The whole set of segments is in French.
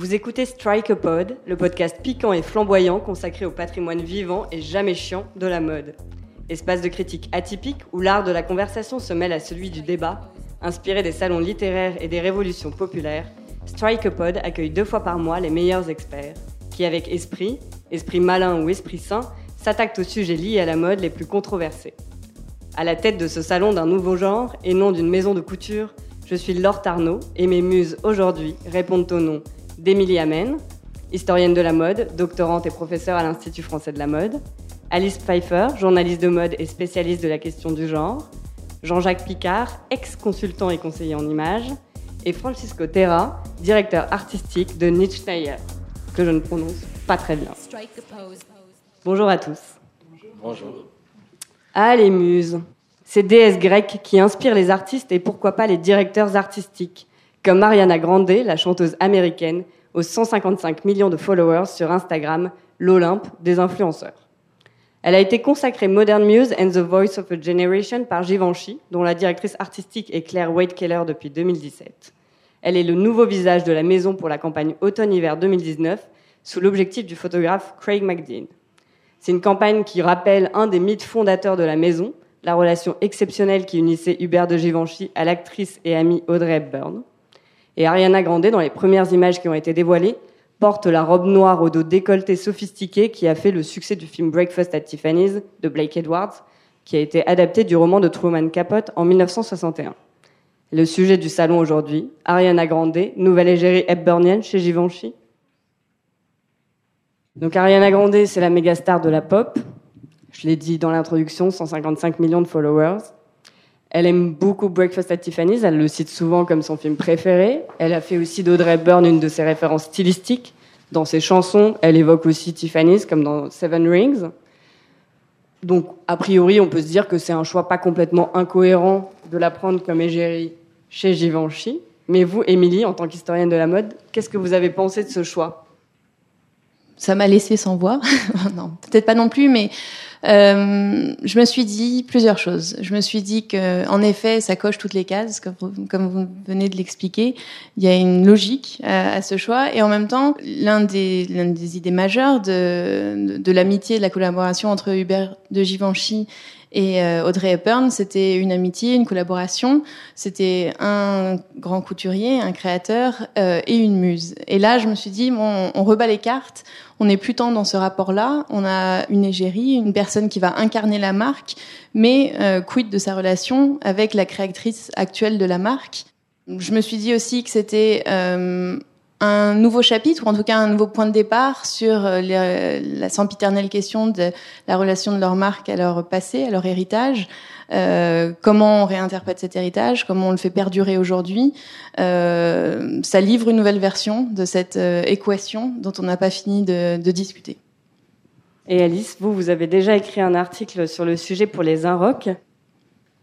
Vous écoutez Strike a Pod, le podcast piquant et flamboyant consacré au patrimoine vivant et jamais chiant de la mode. Espace de critique atypique où l'art de la conversation se mêle à celui du débat, inspiré des salons littéraires et des révolutions populaires. Strike a Pod accueille deux fois par mois les meilleurs experts qui, avec esprit, esprit malin ou esprit sain, s'attaquent aux sujets liés à la mode les plus controversés. À la tête de ce salon d'un nouveau genre et non d'une maison de couture, je suis Laure Tarnot et mes muses aujourd'hui répondent au nom d'Émilie Amen, historienne de la mode, doctorante et professeure à l'Institut français de la mode, Alice Pfeiffer, journaliste de mode et spécialiste de la question du genre, Jean-Jacques Picard, ex-consultant et conseiller en images, et Francisco Terra, directeur artistique de Nietzsche que je ne prononce pas très bien. Bonjour à tous. Bonjour. Ah, les muses. Ces déesses grecques qui inspirent les artistes et pourquoi pas les directeurs artistiques, comme Mariana Grande, la chanteuse américaine, aux 155 millions de followers sur Instagram, l'Olympe des influenceurs. Elle a été consacrée Modern Muse and the Voice of a Generation par Givenchy, dont la directrice artistique est Claire Wade-Keller depuis 2017. Elle est le nouveau visage de la maison pour la campagne automne-hiver 2019, sous l'objectif du photographe Craig McDean. C'est une campagne qui rappelle un des mythes fondateurs de la maison, la relation exceptionnelle qui unissait Hubert de Givenchy à l'actrice et amie Audrey Hepburn. Et Ariana Grande, dans les premières images qui ont été dévoilées, porte la robe noire au dos décolleté sophistiqué qui a fait le succès du film Breakfast at Tiffany's de Blake Edwards, qui a été adapté du roman de Truman Capote en 1961. Le sujet du salon aujourd'hui, Ariana Grande, nouvelle égérie hepburnienne chez Givenchy. Donc Ariana Grande, c'est la méga star de la pop. Je l'ai dit dans l'introduction, 155 millions de followers. Elle aime beaucoup Breakfast at Tiffany's, elle le cite souvent comme son film préféré. Elle a fait aussi d'Audrey Hepburn une de ses références stylistiques. Dans ses chansons, elle évoque aussi Tiffany's, comme dans Seven Rings. Donc, a priori, on peut se dire que c'est un choix pas complètement incohérent de la prendre comme égérie chez Givenchy. Mais vous, Émilie, en tant qu'historienne de la mode, qu'est-ce que vous avez pensé de ce choix? Ça m'a laissé sans voix. non, peut-être pas non plus, mais euh, je me suis dit plusieurs choses. Je me suis dit que, en effet, ça coche toutes les cases, comme comme vous venez de l'expliquer. Il y a une logique à, à, ce choix, et en même temps, l'un des, l'une des idées majeures de, de, de l'amitié, de la collaboration entre Hubert de Givenchy et euh, Audrey Hepburn, c'était une amitié, une collaboration. C'était un grand couturier, un créateur euh, et une muse. Et là, je me suis dit, bon, on rebat les cartes. On n'est plus tant dans ce rapport-là. On a une égérie, une personne qui va incarner la marque, mais euh, quid de sa relation avec la créatrice actuelle de la marque? Je me suis dit aussi que c'était euh, un nouveau chapitre, ou en tout cas un nouveau point de départ sur euh, les, la sempiternelle question de la relation de leur marque à leur passé, à leur héritage. Euh, comment on réinterprète cet héritage, comment on le fait perdurer aujourd'hui? Euh, ça livre une nouvelle version de cette euh, équation dont on n'a pas fini de, de, discuter. Et Alice, vous, vous avez déjà écrit un article sur le sujet pour les Inrocks.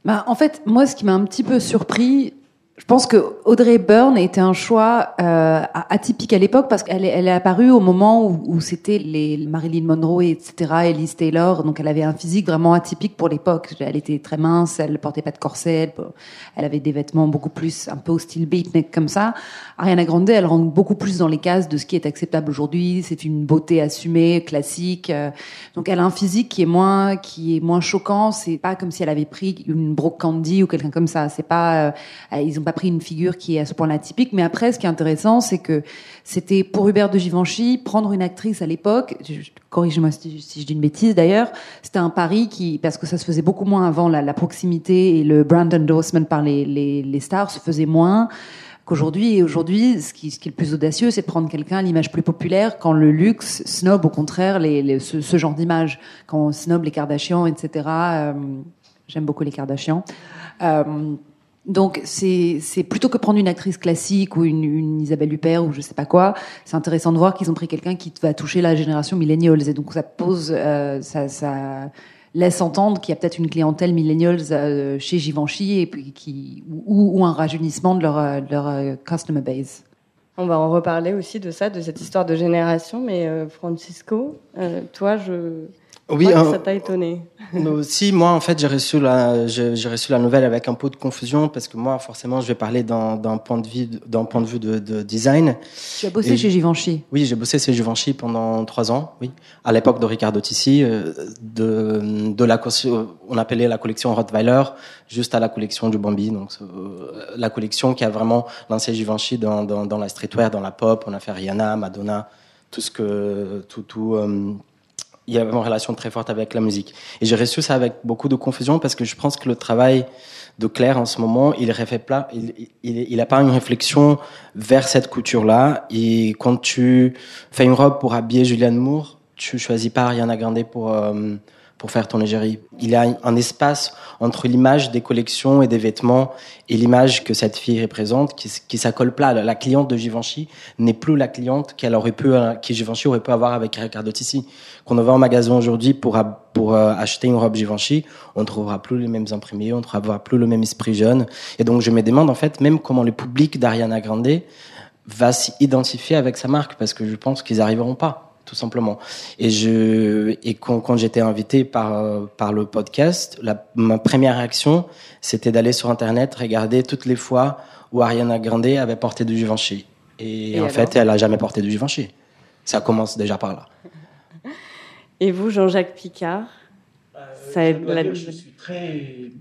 Bah, en fait, moi, ce qui m'a un petit peu surpris, je pense que Audrey Byrne était un choix euh, atypique à l'époque parce qu'elle est, elle est apparue au moment où, où c'était les Marilyn Monroe, etc., Elise Taylor. Donc elle avait un physique vraiment atypique pour l'époque. Elle était très mince, elle portait pas de corset, elle, avait des vêtements beaucoup plus un peu au style beatnik comme ça. Ariana Grande, elle rentre beaucoup plus dans les cases de ce qui est acceptable aujourd'hui. C'est une beauté assumée, classique. Donc elle a un physique qui est moins qui est moins choquant. C'est pas comme si elle avait pris une Brooke Candy ou quelqu'un comme ça. C'est pas euh, ils ont pris une figure qui est à ce point-là typique. Mais après, ce qui est intéressant, c'est que c'était pour Hubert de Givenchy prendre une actrice à l'époque. Corrigez-moi si, si, je dis une bêtise d'ailleurs. C'était un pari qui, parce que ça se faisait beaucoup moins avant, la, proximité et le brand endorsement par les, les, stars se faisait moins qu'aujourd'hui. Et aujourd'hui, ce qui, est le plus audacieux, c'est de prendre quelqu'un à l'image plus populaire, quand le luxe snob au contraire les, ce, genre d'image. Quand on snob les Kardashians, etc. Euh, J'aime beaucoup les Kardashians. Euh, donc c'est plutôt que prendre une actrice classique ou une, Isabelle Huppert ou je sais pas quoi, c'est intéressant de voir qu'ils ont pris quelqu'un qui va toucher la génération millennials et donc ça pose euh, ça, laisse entendre qu'il y a peut-être une clientèle millennials euh, chez Givenchy et puis qui ou, un rajeunissement de leur, euh, customer base. On va en reparler aussi de ça, de cette histoire de génération. Mais Francisco, toi, je Oui, ça t'a étonné. aussi, moi, en fait, j'ai reçu la, j'ai reçu la nouvelle avec un peu de confusion parce que moi, forcément, je vais parler d'un point de vue, d'un point de vue de, de, design. Tu as bossé chez Givenchy. Oui, j'ai bossé chez Givenchy pendant trois ans. Oui, à l'époque de Ricardo Tissi, euh, de, de la, on appelait la collection Rottweiler, juste à la collection du Bambi. Donc, euh, la collection qui a vraiment lancé Givenchy dans, dans, dans la streetwear, dans la pop. On a fait Rihanna, Madonna, tout ce que, tout, tout. Euh, il y avait une relation très forte avec la musique. Et j'ai reçu ça avec beaucoup de confusion parce que je pense que le travail de Claire en ce moment, il refait plat, il, il, il a pas une réflexion vers cette couture-là. Et quand tu fais une robe pour habiller Julianne Moore, tu choisis pas Ariana Grande pour euh, pour faire ton égérie. Il y a un espace entre l'image des collections et des vêtements et l'image que cette fille représente qui, qui s'accole plat. La cliente de Givenchy n'est plus la cliente qu'elle aurait pu, euh, qui Givenchy aurait pu avoir avec Riccardo Tissi. Quand on va en magasin aujourd'hui pour, pour euh, acheter une robe Givenchy, on ne trouvera plus les mêmes imprimés, on ne trouvera plus le même esprit jeune. Et donc je me demande en fait même comment le public d'Ariana Grande va s'identifier avec sa marque parce que je pense qu'ils n'arriveront pas tout simplement. Et je et quand, quand j'étais invité par par le podcast, la, ma première réaction, c'était d'aller sur internet regarder toutes les fois où Ariana Grande avait porté du Givenchy. Et, en fait, elle a jamais porté du Givenchy. Ça commence déjà par là. Et vous, Jean-Jacques Picard euh, ça je, je suis très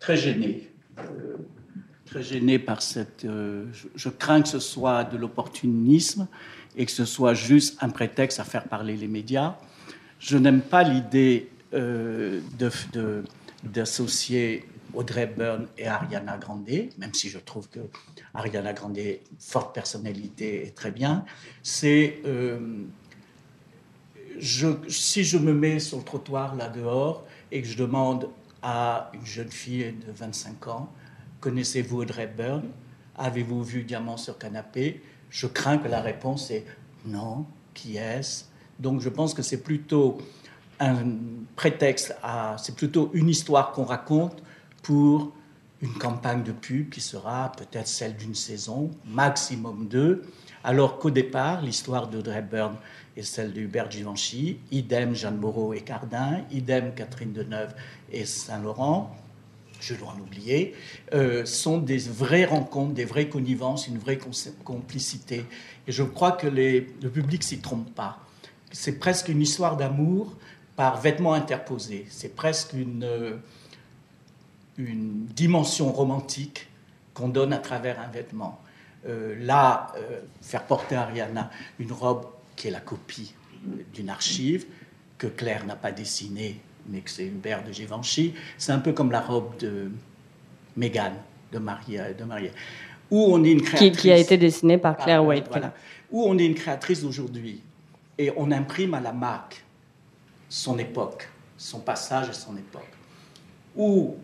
très gêné. Euh, très gêné par cette. Euh, je, je, crains que ce soit de l'opportunisme et que ce soit juste un prétexte à faire parler les médias. Je n'aime pas l'idée euh, d'associer Audrey Byrne et Ariana Grande, même si je trouve que Ariana Grande, forte personnalité, est très bien. C'est euh, si je me mets sur le trottoir là dehors et que je demande à une jeune fille de 25 ans, connaissez-vous Audrey Byrne? Avez-vous vu Diamant sur canapé? Je crains que la réponse est non, qui est-ce? Donc je pense que c'est plutôt un prétexte, à, c'est plutôt une histoire qu'on raconte pour une campagne de pub qui sera peut-être celle d'une saison, maximum deux, alors qu'au départ, l'histoire d'Audrey Byrne est celle de Hubert Givenchy, idem Jeanne Moreau et Cardin, idem Catherine Deneuve et Saint-Laurent je dois en oublier, euh, sont des vraies rencontres, des vraies connivences, une vraie complicité. Et je crois que le public s'y trompe pas. C'est presque une histoire d'amour par vêtements interposés. C'est presque une, euh, dimension romantique qu'on donne à travers un vêtement. Euh, là, faire porter à Ariana une robe qui est la copie d'une archive que Claire n'a pas dessinée mais que c'est Hubert de Givenchy, c'est un peu comme la robe de Meghan, de Marie, de Marie. Où on est une créatrice. Qui, a été dessinée par Claire White. Voilà. Où on est une créatrice d'aujourd'hui et on imprime à la marque son époque, son passage et son époque. Où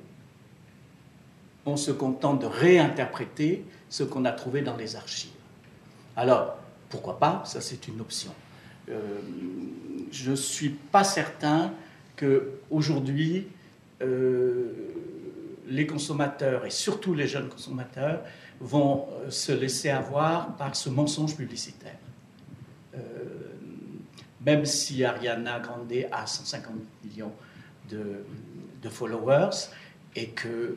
on se contente de réinterpréter ce qu'on a trouvé dans les archives. Alors, pourquoi pas? Ça, c'est une option. Euh, je ne suis pas certain qu'aujourd'hui, euh, les consommateurs, et surtout les jeunes consommateurs, vont euh, se laisser avoir par ce mensonge publicitaire. Euh, même si Ariana Grande a 150 millions de, followers et que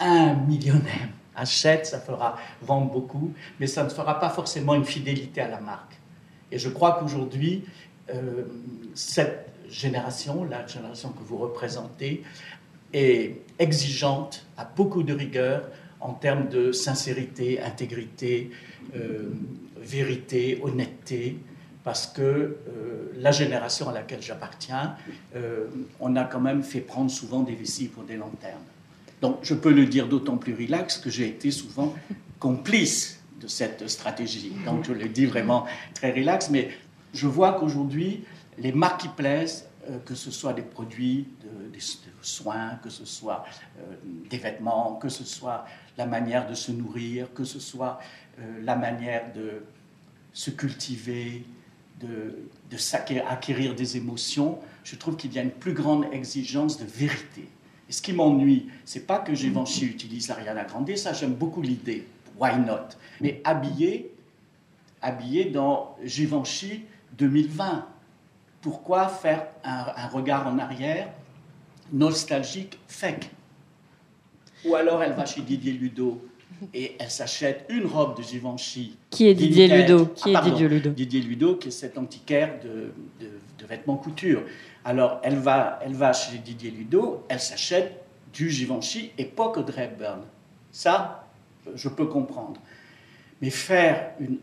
un millionnaire achète, ça fera vendre beaucoup, mais ça ne fera pas forcément une fidélité à la marque. Et je crois qu'aujourd'hui, cette génération, la génération que vous représentez, est exigeante, a beaucoup de rigueur en termes de sincérité, intégrité, euh, vérité, honnêteté, parce que euh, la génération à laquelle j'appartiens, euh, on a quand même fait prendre souvent des vessies pour des lanternes. Donc je peux le dire d'autant plus relax que j'ai été souvent complice de cette stratégie. Donc je le dis vraiment très relax, mais je vois qu'aujourd'hui, les marques qui plaisent, euh, que ce soit des produits de, soins, que ce soit euh, des vêtements, que ce soit la manière de se nourrir, que ce soit euh, la manière de se cultiver, de, de acquérir des émotions, je trouve qu'il y a une plus grande exigence de vérité. Et ce qui m'ennuie, c'est pas que Givenchy utilise l'Ariana Grande, ça j'aime beaucoup l'idée, why not? Mais habillé, habillé dans Givenchy 2020 pourquoi faire un, un regard en arrière nostalgique, fake? Ou alors elle va chez Didier Ludo et elle s'achète une robe de Givenchy. Qui est Didier. Ludo? Qui Ah, est pardon. Didier Ludo? Didier Ludo, qui est cet antiquaire de, de- de vêtements couture. Alors, elle va, elle va chez Didier Ludo, elle s'achète du Givenchy époque Audrey Hepburn. Ça, je peux comprendre. Mais faire une,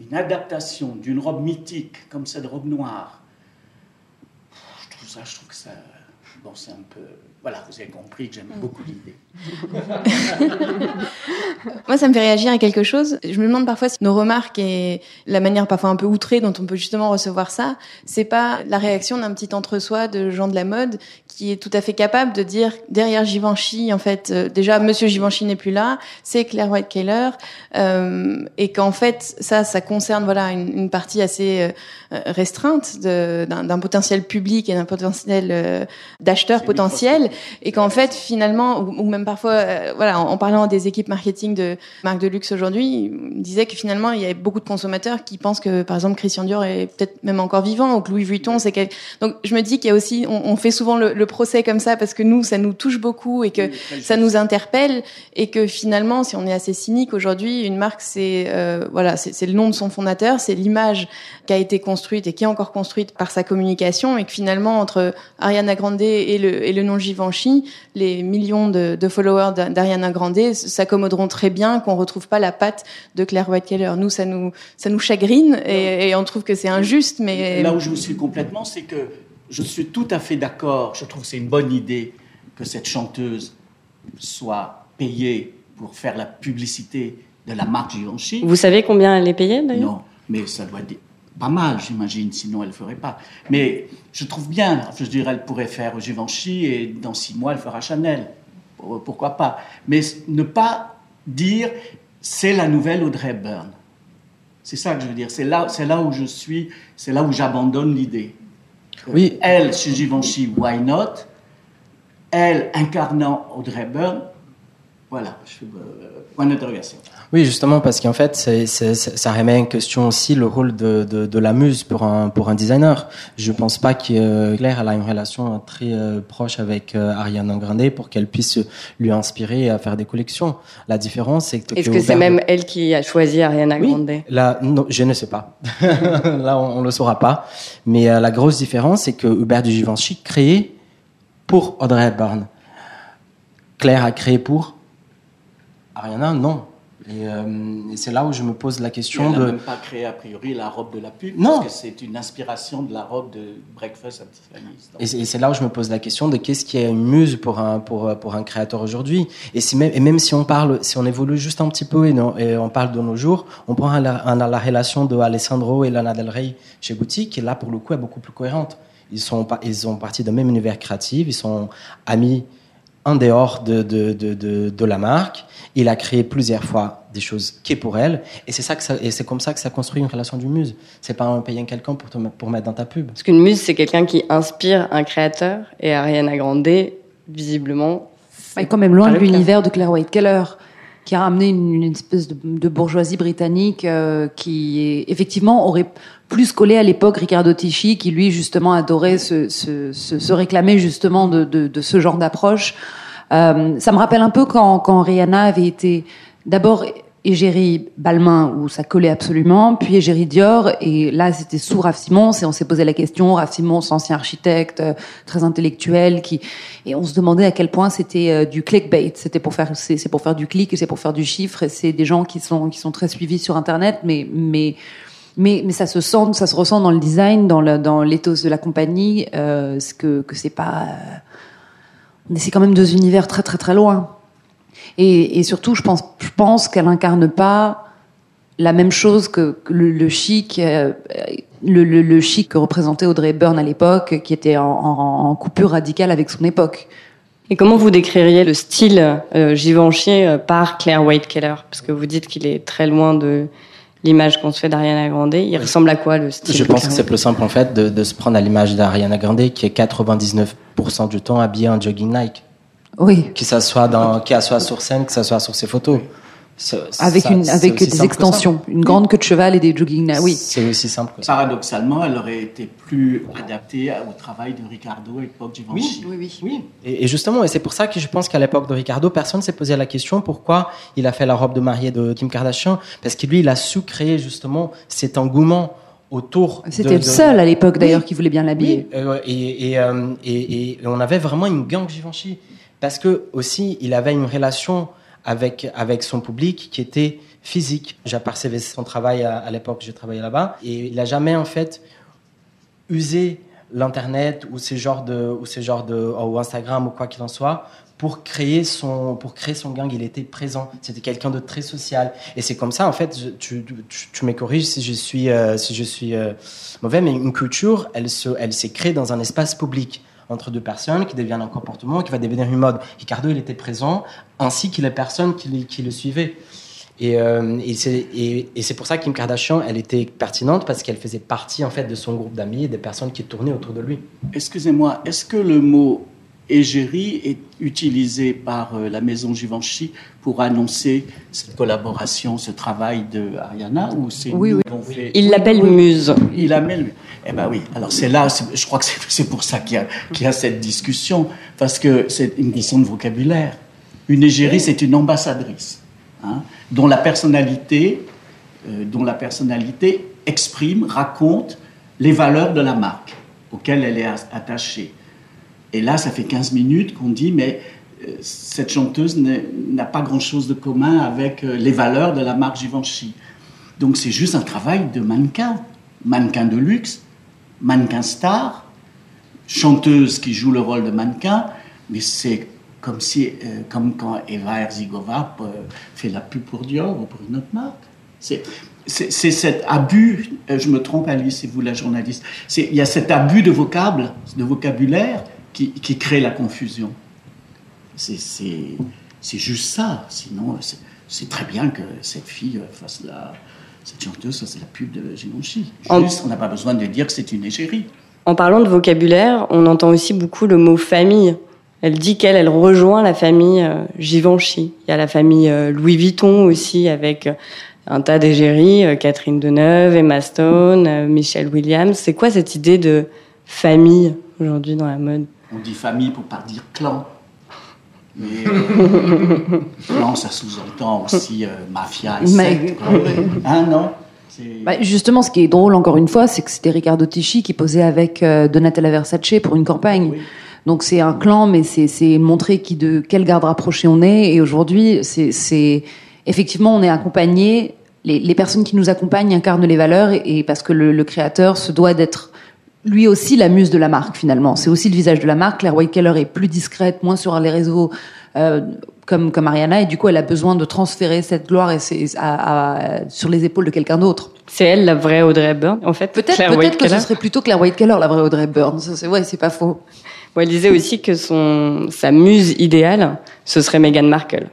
une adaptation d'une robe mythique comme cette robe noire, je trouve ça, je trouve que ça, bon, c'est un peu, voilà, vous avez compris que j'aime beaucoup l'idée. Moi, ça me fait réagir à quelque chose. Je me demande parfois si nos remarques et la manière parfois un peu outrée dont on peut justement recevoir ça, c'est pas la réaction d'un petit entre-soi de gens de la mode qui est tout à fait capable de dire derrière Givenchy, en fait, euh, déjà Monsieur Givenchy n'est plus là, c'est Claire White Keller, euh, et qu'en fait ça, ça concerne voilà une, une partie assez euh, restreinte de- d'un potentiel public et d'un potentiel euh, d'acheteurs potentiels, et qu'en fait finalement, ou, ou même parfois, euh, voilà, en, en parlant des équipes marketing de marques de luxe aujourd'hui, disait que finalement il y avait beaucoup de consommateurs qui pensent que par exemple Christian Dior est peut-être même encore vivant, ou que Louis Vuitton c'est donc je me dis qu'il y a aussi, on, on fait souvent le, le procès comme ça parce que nous ça nous touche beaucoup et que ça nous interpelle et que finalement, si on est assez cynique aujourd'hui, une marque, c'est euh, voilà, c'est le nom de son fondateur, c'est l'image qui a été construite et qui est encore construite par sa communication, et que finalement, entre Ariana Grande et le, et le nom Givenchy, les millions de, de followers d'A- d'Ariana Grande s'accommoderont très bien qu'on retrouve pas la patte de Claire White Keller. Nous, ça nous ça nous chagrine et, et on trouve que c'est injuste, mais Là où je vous suis complètement, c'est que je suis tout à fait d'accord. Je trouve que c'est une bonne idée que cette chanteuse soit payée pour faire la publicité de la marque Givenchy. Vous savez combien elle est payée d'ailleurs? Non, mais ça doit être pas mal, j'imagine, sinon elle ne ferait pas. Mais je trouve bien, je dirais, elle pourrait faire Givenchy et dans six mois, elle fera Chanel. Pour- Pourquoi pas? Mais ne pas dire c'est la nouvelle Audrey Hepburn. C'est ça que je veux dire. C'est là, c'est là où je suis, c'est là où j'abandonne l'idée. Oui. Elle, chez Givenchy, why not? Elle, incarnant Audrey Hepburn, voilà, je, euh, point d'interrogation. Oui, justement, parce qu'en fait, c'est, c'est- c'est- ça remet en question aussi le rôle de, de, de la muse pour un, pour un designer. Je pense pas que euh, Claire elle a une relation très euh, proche avec euh, Ariana Grande pour qu'elle puisse lui inspirer à faire des collections. La différence, c'est que... Est-ce que c'est même elle qui a choisi Ariana Oui. Grande? Là, non, je ne sais pas. Là, on, on le saura pas. Mais euh, la grosse différence, c'est que Hubert de Givenchy créé pour Audrey Hepburn. Claire a créé pour Ariana, non. Et, euh, et c'est là où je me pose la Et question elle n'a de. même pas créé a priori la robe de la pub, Non. parce que c'est une inspiration de la robe de Breakfast at Tiffany's. Et c'est là où je me pose la question de qu'est-ce qui est une muse pour un pour pour un créateur aujourd'hui. Et si même et même si on parle, si on évolue juste un petit peu et, non- et on parle de nos jours, on prend la, un- la relation de Alessandro et Lana Del Rey chez Gucci, qui là pour le coup est beaucoup plus cohérente. Ils sont ils ont parti d'un même univers créatif, ils sont amis en dehors de de, de, de de la marque. Il a créé plusieurs fois des choses qui est pour elle, et c'est ça que ça, et c'est comme ça que ça construit une relation du muse. C'est pas en payant quelqu'un pour te, pour mettre dans ta pub. Parce qu'une muse, c'est quelqu'un qui inspire un créateur, et Ariana Grande, visiblement, Elle est quand même loin de l'univers de Claire White Keller, qui a ramené une, une espèce de, de bourgeoisie britannique euh, qui, est, effectivement, aurait plus collé à l'époque Riccardo Tisci, qui lui, justement, adorait se, se, se, se réclamer justement de, de, de ce genre d'approche. Euh, ça me rappelle un peu quand, quand Rihanna avait été d'abord égérie Balmain, où ça collait absolument, puis égérie Dior, et là c'était sous Raph Simons, et on s'est posé la question, Raph Simons, ancien architecte, euh, très intellectuel, qui et on se demandait à quel point c'était euh, du clickbait, c'était pour faire c'est pour faire du clic, c'est pour faire du chiffre, et c'est des gens qui sont qui sont très suivis sur internet, mais mais mais, ça se sent, ça se ressent dans le design, dans l'éthos de la compagnie, euh, que c'est pas euh, c'est quand même deux univers très très très loin. Et, surtout, je pense, je pense qu'elle incarne pas la même chose que, le, chic, euh, le chic que représentait Audrey Hepburn à l'époque, qui était en, en, en coupure radicale avec son époque. Et comment vous décririez le style euh, Givenchy euh, par Claire White Keller Parce que vous dites qu'il est très loin de l'image qu'on se fait d'Ariana Grande. Il ressemble à quoi le style Je pense que c'est plus simple en fait de, de se prendre à l'image d'Ariana Grande qui est 99% du temps habillée en jogging Nike. Oui. Que ça soit dans, que ça soit sur scène, que ça soit sur ses photos. Avec, ça- une, avec des extensions, une grande queue de cheval et des jogging. Oui. C'est aussi simple que ça. Paradoxalement, elle aurait été plus adaptée au travail de Ricardo et Pog Givenchy. oui, oui. Oui, et, et justement, et c'est pour ça que je pense qu'à l'époque de Ricardo, personne s'est posé la question pourquoi il a fait la robe de mariée de Kim Kardashian, parce que lui, il a su créer justement cet engouement autour. de- C'était le de- seul à l'époque d'ailleurs Oui. qui voulait bien l'habiller. Oui, euh, et, et, euh, et- et on avait vraiment une gang Givenchy. Parce que aussi, il avait une relation avec, avec son public qui était physique. J'ai apercevé son travail à, à l'époque, j'ai travaillé là-bas. Et il n'a jamais, en fait, usé l'Internet ou ou ou Instagram ou quoi qu'il en soit pour créer son, pour créer son gang. Il était présent. C'était quelqu'un de très social. Et c'est comme ça, en fait, je- tu, tu, tu me corriges si je suis, euh, si je suis euh, mauvais, mais une culture, elle se, elle s'est créée dans un espace public entre deux personnes qui deviennent un comportement, qui va devenir une mode. Ricardo, il était présent, ainsi que les personnes qui, le- suivaient. Et, euh, et, et c'est pour ça que Kim Kardashian, elle était pertinente parce qu'elle faisait partie en fait de son groupe d'amis et des personnes qui tournaient autour de lui. Excusez-moi, est-ce que le mot égérie est utilisé par euh, la maison Givenchy pour annoncer cette collaboration, ce travail de Ariana ou c'est Oui, oui. fait- Il l'appelle muse. Il amène. Eh ben oui. Alors c'est là, je crois que c'est- pour ça qu'il y, a- qu'il y a cette discussion, parce que c'est une question de vocabulaire. Une égérie, c'est une ambassadrice, hein, dont la personnalité, euh, dont la personnalité exprime, raconte les valeurs de la marque auxquelles elle est attachée. Et là, ça fait 15 minutes qu'on dit, mais euh, cette chanteuse n'a pas grand-chose de commun avec euh, les valeurs de la marque Givenchy. Donc c'est juste un travail de mannequin, mannequin de luxe, mannequin star, chanteuse qui joue le rôle de mannequin, mais c'est comme si, euh, comme quand Eva Herzigova fait la pub pour Dior ou pour une autre marque. C'est cet abus, je me trompe Alice, c'est vous la journaliste, il y a cet abus de de vocabulaire qui, qui crée la confusion. C'est- C'est c'est juste ça, sinon c'est- c'est très bien que cette fille euh, fasse la, cette chanteuse fasse la pub de Givenchy. En- Juste, on n'a pas besoin de dire que c'est une égérie. En parlant de vocabulaire, on entend aussi beaucoup le mot famille. Elle dit qu'elle, elle rejoint la famille euh, Givenchy. Il y a la famille euh, Louis Vuitton aussi, avec euh, un tas d'égéries, euh, Catherine Deneuve, Emma Stone, euh, Michelle Williams. C'est quoi cette idée de famille aujourd'hui dans la mode? On dit famille pour pas dire clan. Mais euh, clan, ça sous-entend aussi euh, mafia et Mais- secte. Hein, non? Bah, justement, ce qui est drôle, encore une fois, c'est que c'était Riccardo Tisci qui posait avec euh, Donatella Versace pour une campagne. Oui. Donc c'est un clan, mais c'est montrer qui de quel garde rapproché on est. Et aujourd'hui, c'est c'est effectivement on est accompagné. Les, les personnes qui nous accompagnent incarnent les valeurs et, et parce que le, le créateur se doit d'être lui aussi la muse de la marque finalement. C'est aussi le visage de la marque. Claire White Keller est plus discrète, moins sur les réseaux euh, comme comme Ariana et du coup elle a besoin de transférer cette gloire et c'est à- à- sur les épaules de quelqu'un d'autre. C'est elle la vraie Audrey Hepburn, en fait. Peut-être White que ce serait plutôt Claire White Keller la vraie Audrey Hepburn. Ça, c'est ouais, c'est pas faux. Bon, elle disait aussi que son, sa muse idéale, ce serait Meghan Markle.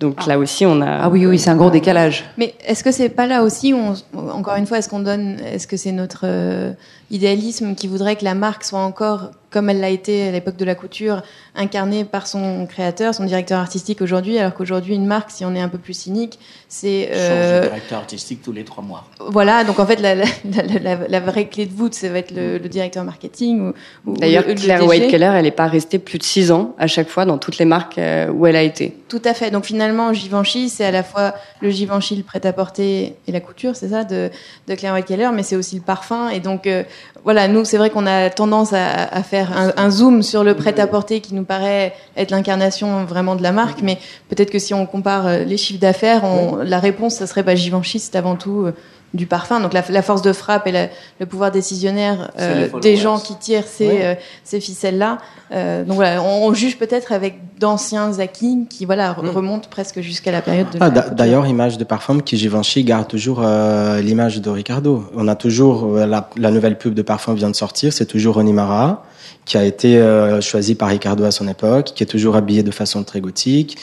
Donc là aussi, on a. Ah oui oui, c'est un gros décalage. Mais est-ce que c'est pas là aussi où, on- encore une fois, est-ce qu'on donne, est-ce que c'est notre euh, idéalisme qui voudrait que la marque soit encore, comme elle l'a été à l'époque de la couture, incarnée par son créateur, son directeur artistique aujourd'hui, alors qu'aujourd'hui une marque, si on est un peu plus cynique, c'est Change euh, de directeur artistique tous les trois mois. voilà. Donc en fait, la, la, la, la- la vraie clé de voûte, ça va être le, le directeur marketing. Ou, ou D'ailleurs, le- le Claire DG. White Keller, elle n'est pas restée plus de six ans à chaque fois dans toutes les marques euh, où elle a été. Tout à fait. Donc finalement, Givenchy, c'est à la fois le Givenchy, le prêt-à-porter et la couture, c'est ça, de, de Claire White Keller, mais c'est aussi le parfum. Et donc, euh, voilà, nous, c'est vrai qu'on a tendance à, à faire un, un zoom sur le prêt-à-porter qui nous paraît être l'incarnation vraiment de la marque, mais peut-être que si on compare euh, les chiffres d'affaires, on- la réponse, ça serait pas Givenchy, c'est avant tout euh, du parfum. Donc la, la force de frappe et la- le pouvoir décisionnaire euh, des gens qui tirent ces, Oui. euh, ces ficelles-là. Euh, donc voilà, on, on juge peut-être avec d'anciens acquis qui voilà re- remontent presque jusqu'à la période de. Ah. D'ailleurs, image de parfum qui Givenchy garde toujours euh, l'image de Ricardo. On a toujours euh, la, la nouvelle pub de parfum vient de sortir, c'est toujours Ronnie Mara qui a été euh, choisi par Ricardo à son époque, qui est toujours habillé de façon très gothique.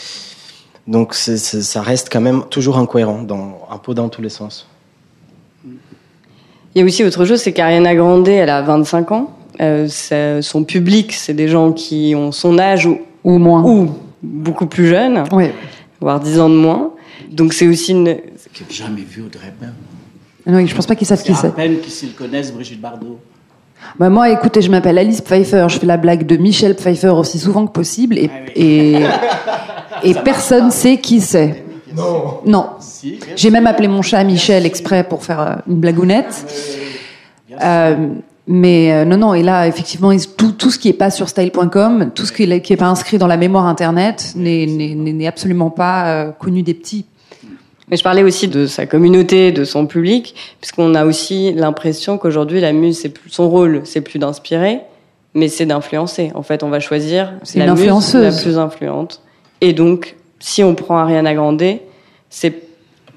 Donc ça reste quand même toujours incohérent, dans, un peu dans tous les sens. Il y a aussi autre chose, c'est qu'Ariana Grande, elle a 25 ans. Euh, son public, c'est des gens qui ont son âge ou, Ou moins. ou beaucoup plus jeunes, voire 10 ans de moins. Donc c'est aussi une. Qui n'ont jamais vu Audrey Hepburn. Non, je pense pas qu'ils savent qui C'est à peine qu'ils connaissent Brigitte Bardot. Bah, moi, écoutez, je m'appelle Alice Pfeiffer. Je fais la blague de Michel Pfeiffer aussi souvent que possible. Et, Ah oui. et, et personne sait qui c'est. Non. Non. Si, J'ai même appelé mon chat Michel exprès pour faire euh, une blagounette. Euh, mais euh, non, non, et là, effectivement, tout, tout ce qui est pas sur style.com, tout ce qui est, qui est pas inscrit dans la mémoire Internet n'est- n'est n'est absolument pas euh, connu des petits. Mais je parlais aussi de sa communauté, de son public, puisqu'on a aussi l'impression qu'aujourd'hui la muse, c'est plus son rôle, c'est plus d'inspirer, mais c'est d'influencer. En fait, on va choisir C'est la muse la plus influente. Et donc, si on prend Ariana Grande, c'est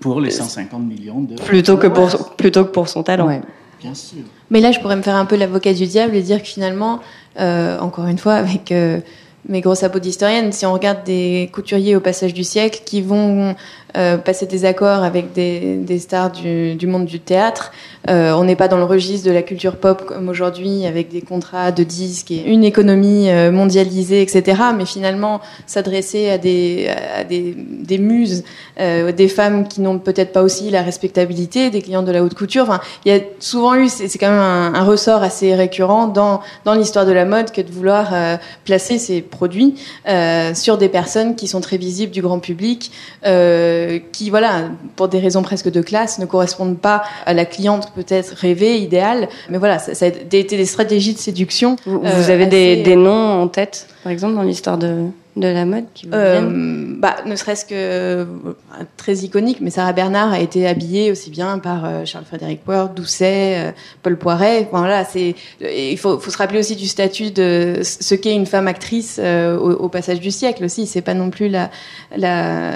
Pour les 150 millions de. plutôt que pour plutôt que pour son talent. Ouais. Bien sûr. Mais là, je pourrais me faire un peu l'avocat du diable et dire que finalement, euh, encore une fois, avec euh, mes gros sabots d'historienne, si on regarde des couturiers au passage du siècle qui vont euh, passer des accords avec des, stars du, monde du théâtre, euh, on n'est pas dans le registre de la culture pop comme aujourd'hui, avec des contrats de disques et une économie euh, mondialisée, etc. Mais finalement, s'adresser à des, muses, des femmes qui n'ont peut-être pas aussi la respectabilité, des clients de la haute couture. Enfin, il y a souvent eu, c'est quand même un, ressort assez récurrent dans, l'histoire de la mode que de vouloir placer ces produits sur des personnes qui sont très visibles du grand public, qui, voilà, pour des raisons presque de classe, ne correspondent pas à la cliente peut-être rêvée, idéale. Mais voilà, ça, ça a été des stratégies de séduction. Vous, euh, vous avez des, assez, des noms en tête, par exemple, dans l'histoire de, de la mode qui vous Euh, bah, ne serait-ce que euh, très iconique, mais Sarah Bernard a été habillée aussi bien par euh, Charles-Frédéric Ward, Doucet, euh, Paul Poiret. Voilà, c'est. Il faut, faut se rappeler aussi du statut de ce qu'est une femme actrice euh, au, au passage du siècle aussi. C'est pas non plus la la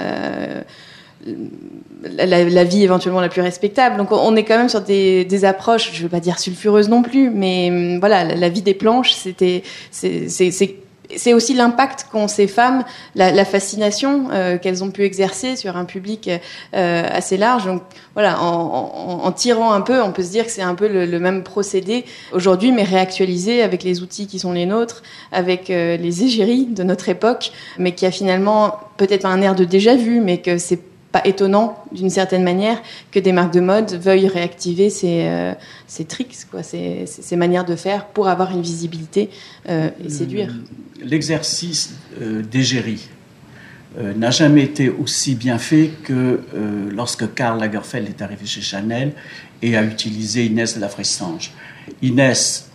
la, vie éventuellement la plus respectable. Donc on- est quand même sur des, approches, je veux pas dire sulfureuses non plus, mais hum, voilà, la, vie des planches, c'était, c'est, aussi l'impact qu'ont ces femmes, la, fascination euh, qu'elles ont pu exercer sur un public euh, assez large. Donc voilà, en, tirant un peu, on peut se dire que c'est un peu le, même procédé aujourd'hui, mais réactualisé avec les outils qui sont les nôtres, avec euh, les égéries de notre époque, mais qui a finalement peut-être un air de déjà vu, mais que c'est pas étonnant d'une certaine manière que des marques de mode veuillent réactiver ces, euh, ces tricks, quoi, ces, ces- manières de faire pour avoir une visibilité euh, et séduire. L'exercice euh, d'égérie euh, n'a jamais été aussi bien fait que euh, lorsque Karl Lagerfeld est arrivé chez Chanel et a utilisé Inès de la Fressange. Inès,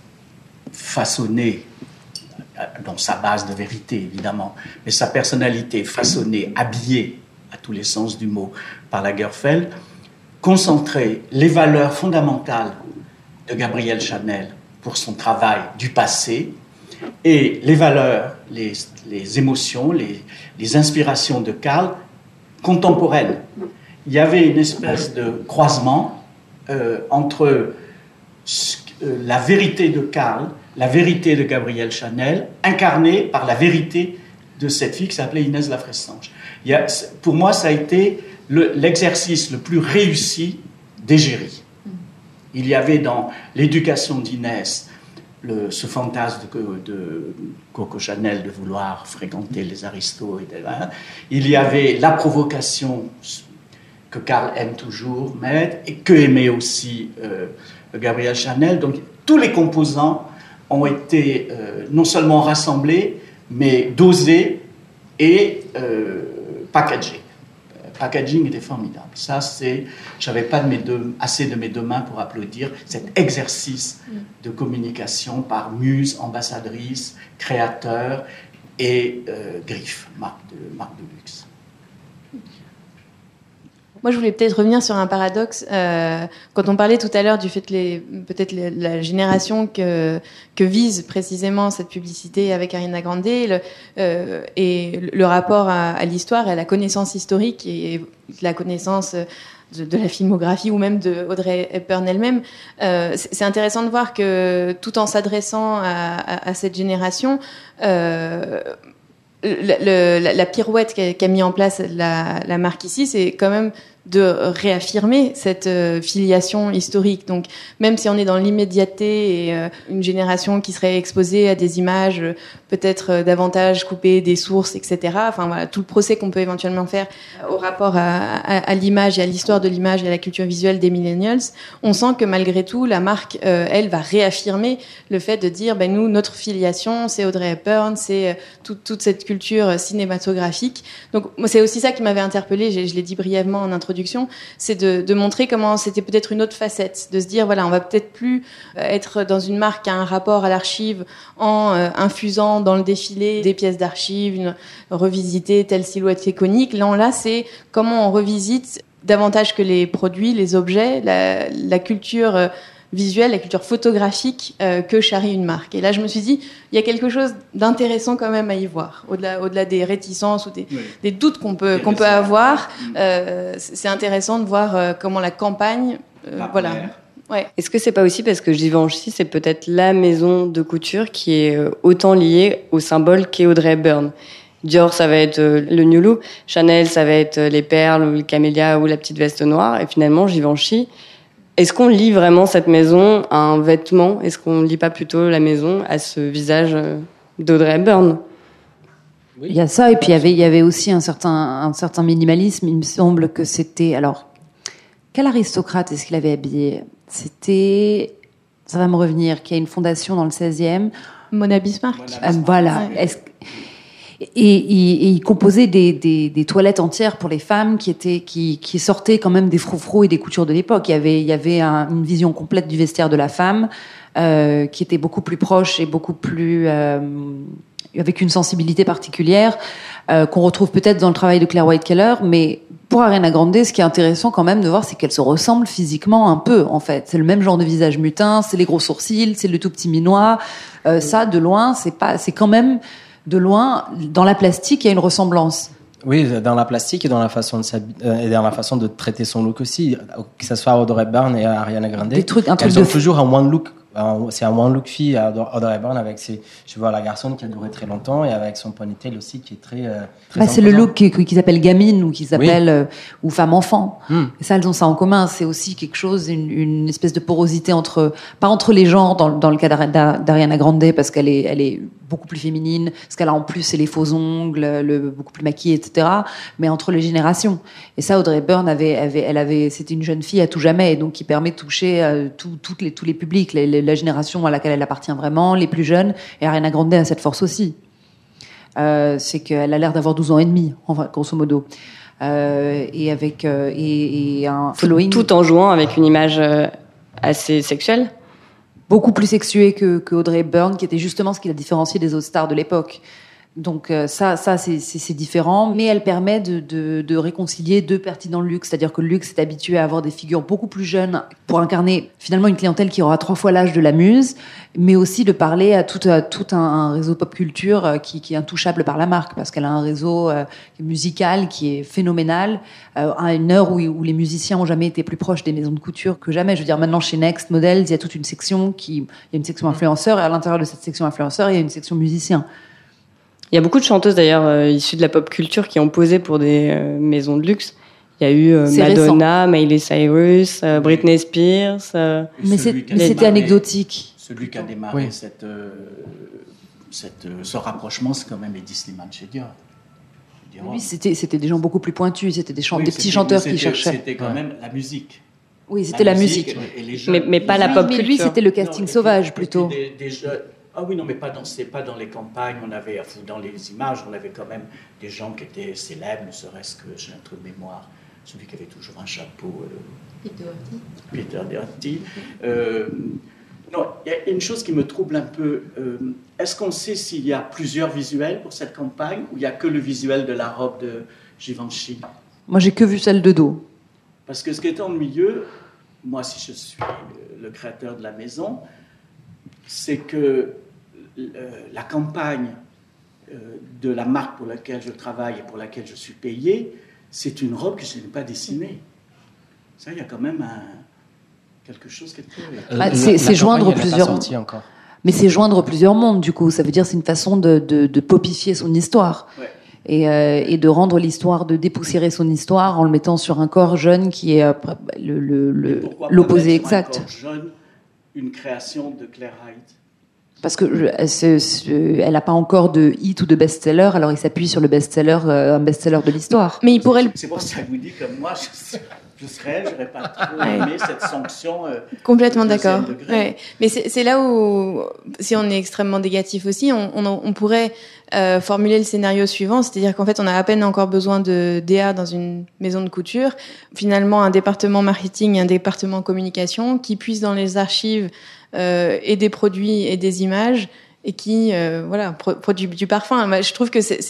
façonnée euh, dans sa base de vérité évidemment, mais sa personnalité façonnée, habillée tous les sens du mot par Lagerfeld, concentrait les valeurs fondamentales de Gabrielle Chanel pour son travail du passé et les valeurs, les, émotions, les, inspirations de Karl contemporaines. Il y avait une espèce de croisement euh, entre euh, la vérité de Karl, la vérité de Gabrielle Chanel, incarnée par la vérité de cette fille qui s'appelait Inès Lafressange. Pour moi, ça a été le- l'exercice le plus réussi d'égérie. Il y avait dans l'éducation d'Inès ce fantasme de, Coco Chanel de vouloir fréquenter les aristos. Et hein. Il y avait la provocation que Karl aime toujours mettre et que aimait aussi euh, Gabriel Chanel. Donc tous les composants ont été euh, non seulement rassemblés, mais dosés et euh, packagés. Euh, Packaging était formidable. Ça, c'est, j'avais pas de mes deux, assez de mes deux mains pour applaudir cet exercice de communication par muse, ambassadrice, créateur et euh, griffe, marque de, marque de luxe. Moi, je voulais peut-être revenir sur un paradoxe. Euh, quand on parlait tout à l'heure du fait que peut-être la génération que, que vise précisément cette publicité avec Ariana Grande le, euh, et le rapport à, à l'histoire et à la connaissance historique et la connaissance de, de la filmographie ou même de Audrey Hepburn elle-même, euh, c'est intéressant de voir que tout en s'adressant à, à- à cette génération, euh, la, pirouette qu'a qu'a mis en place la, la marque ici, c'est quand même de réaffirmer cette euh, filiation historique. Donc, même si on est dans l'immédiateté et euh, une génération qui serait exposée à des images euh, peut-être davantage coupées des sources, etc. Enfin voilà, tout le procès qu'on peut éventuellement faire au rapport à, l'image et à l'histoire de l'image et à la culture visuelle des millennials, on sent que malgré tout, la marque, elle, va réaffirmer le fait de dire, ben nous, notre filiation, c'est Audrey Hepburn, c'est toute, cette culture cinématographique. Donc, c'est aussi ça qui m'avait interpellée. Je, je l'ai dit brièvement en introduction c'est de, montrer comment c'était peut-être une autre facette, de se dire voilà, on va peut-être plus euh, être dans une marque qui a un rapport à l'archive en euh, infusant dans le défilé des pièces d'archives, revisiter telle silhouette iconique. Là, là, c'est comment on revisite davantage que les produits, les objets, la, culture euh, visuelle, la culture photographique euh, que charrie une marque. Et là, je me suis dit, il y a quelque chose d'intéressant quand même à y voir, au-delà, au-delà des réticences ou des, des doutes qu'on peut, qu'on peut avoir. Mm. Euh, c'est intéressant de voir euh, comment la campagne, euh, voilà. Ouais. Est-ce que c'est pas aussi parce que Givenchy, c'est peut-être la maison de couture qui est autant liée au symbole qu'est Audrey Hepburn Dior, ça va être le New Look. Chanel, ça va être les perles ou le camélia ou la petite veste noire. Et finalement, Givenchy, est-ce qu'on lit vraiment cette maison à un vêtement? Est-ce qu'on ne lit pas plutôt la maison à ce visage euh, d'Audrey Hepburn? Il y a ça, et puis il y avait, il y avait aussi un certain, un certain minimalisme. Il me semble que c'était. Alors, quel aristocrate est-ce qu'il avait habillé? C'était. Ça va me revenir, qui a une fondation dans le 16e. Mona Bismarck. Euh, voilà. Est-ce et, il composait des, toilettes entières pour les femmes qui étaient qui, sortaient quand même des froufrous et des coutures de l'époque. Il y avait il y avait une vision complète du vestiaire de la femme euh, qui était beaucoup plus proche et beaucoup plus euh, avec une sensibilité particulière euh, qu'on retrouve peut-être dans le travail de Claire White Keller, mais pour Ariana Grande, ce qui est intéressant quand même de voir, c'est qu'elle se ressemble physiquement un peu, en fait. C'est le même genre de visage mutin, c'est les gros sourcils, c'est le tout petit minois. Ça, de loin, c'est pas, c'est quand même de loin, dans la plastique, il y a une ressemblance. Oui, dans la plastique et dans la façon de euh, et dans la façon de traiter son look aussi, que ce soit Audrey Hepburn et Ariana Grande. Des trucs, un truc elles ont toujours un one look c'est un one look fille à Audrey Hepburn avec ses cheveux à la garçonne qui a duré très longtemps et avec son ponytail aussi qui est très. Euh, bah, c'est le look qui, qui s'appelle gamine ou qui s'appelle euh, ou femme enfant. Hmm. Et ça, elles ont ça en commun. C'est aussi quelque chose, une, une, espèce de porosité entre, pas entre les genres dans, dans le cas d'Ariana Grande parce qu'elle est, elle est beaucoup plus féminine, ce qu'elle a en plus, c'est les faux ongles, le beaucoup plus maquillée, etc. Mais entre les générations. Et ça, Audrey Hepburn avait, avait, elle avait, c'était une jeune fille à tout jamais, donc qui permet de toucher euh, tout, toutes les, tous les publics. la génération à laquelle elle appartient vraiment, les plus jeunes, et Ariana Grande a cette force aussi. Euh, c'est qu'elle a l'air d'avoir 12 ans et demi, grosso modo. Euh, et avec euh, et, un following. Tout, en jouant avec une image assez sexuelle Beaucoup plus sexuée que, que Audrey Hepburn, qui était justement ce qui la différencié des autres stars de l'époque. Donc euh, ça, ça c'est différent, mais elle permet de, de, de, réconcilier deux parties dans le luxe, c'est-à-dire que le luxe est habitué à avoir des figures beaucoup plus jeunes pour incarner finalement une clientèle qui aura trois fois l'âge de la muse, mais aussi de parler à tout, tout un, réseau pop culture euh, qui, qui, est intouchable par la marque, parce qu'elle a un réseau euh, musical qui est phénoménal, à une heure où, où, les musiciens ont jamais été plus proches des maisons de couture que jamais. Je veux dire, maintenant chez Next Models, il y a toute une section qui, il y a une section influenceur, et à l'intérieur de cette section influenceur, il y a une section musicien. Il y a beaucoup de chanteuses d'ailleurs euh, issues de la pop culture qui ont posé pour des euh, maisons de luxe. Il y a eu euh, Madonna, Miley Cyrus, Britney Spears. mais c'était anecdotique. Celui qui a démarré cette, cette, ce rapprochement, c'est quand même Eddie Slimane chez Dior. Oui, c'était, c'était des gens beaucoup plus pointus, c'était des, des petits chanteurs qui cherchaient. C'était quand même la musique. Oui, c'était la, musique. mais, mais, pas la pop culture. Mais lui, c'était le casting sauvage plutôt. Des, des, ah oui, non, mais pas dans, pas dans les campagnes, on avait, dans les images, on avait quand même des gens qui étaient célèbres, ne serait-ce que, j'ai un truc de mémoire, celui qui avait toujours un chapeau. Euh, Peter Peter Doherty. Euh, non, il y a une chose qui me trouble un peu. Euh, est-ce qu'on sait s'il y a plusieurs visuels pour cette campagne ou il n'y a que le visuel de la robe de Givenchy? Moi, j'ai que vu celle de dos. Parce que ce qui est en milieu, moi, si je suis le créateur de la maison, c'est que euh, la campagne euh, de la marque pour laquelle je travaille et pour laquelle je suis payé, c'est une robe que je n'ai pas dessinée. Ça, il y a quand même un, quelque chose qui est... Ah, c'est joindre plusieurs... Mais c'est joindre plusieurs mondes, du coup. Ça veut dire c'est une façon de, de, popifier son histoire. et, euh, et de rendre l'histoire, de dépoussiérer son histoire en le mettant sur un corps jeune qui est euh, le- le- l'opposé sur un exact. corps jeune une création de Claire Hyde Parce que elle n'a pas encore de hit ou de best-seller, alors il s'appuie sur le best-seller, euh, un best-seller de l'histoire. Mais il pourrait le C'est pour ça que je vous dis que moi, je, je serais, je n'aurais pas trop aimé cette sanction. euh, Complètement d'accord. Ouais. Mais c'est c'est là où, si on est extrêmement négatif aussi, on, on, on pourrait euh, formuler le scénario suivant, c'est-à-dire qu'en fait, on a à peine encore besoin de DA dans une maison de couture. Finalement, un département marketing et un département communication qui puisse dans les archives euh, et des produits et des images et qui euh, voilà pro- produit du parfum. Je trouve que c'est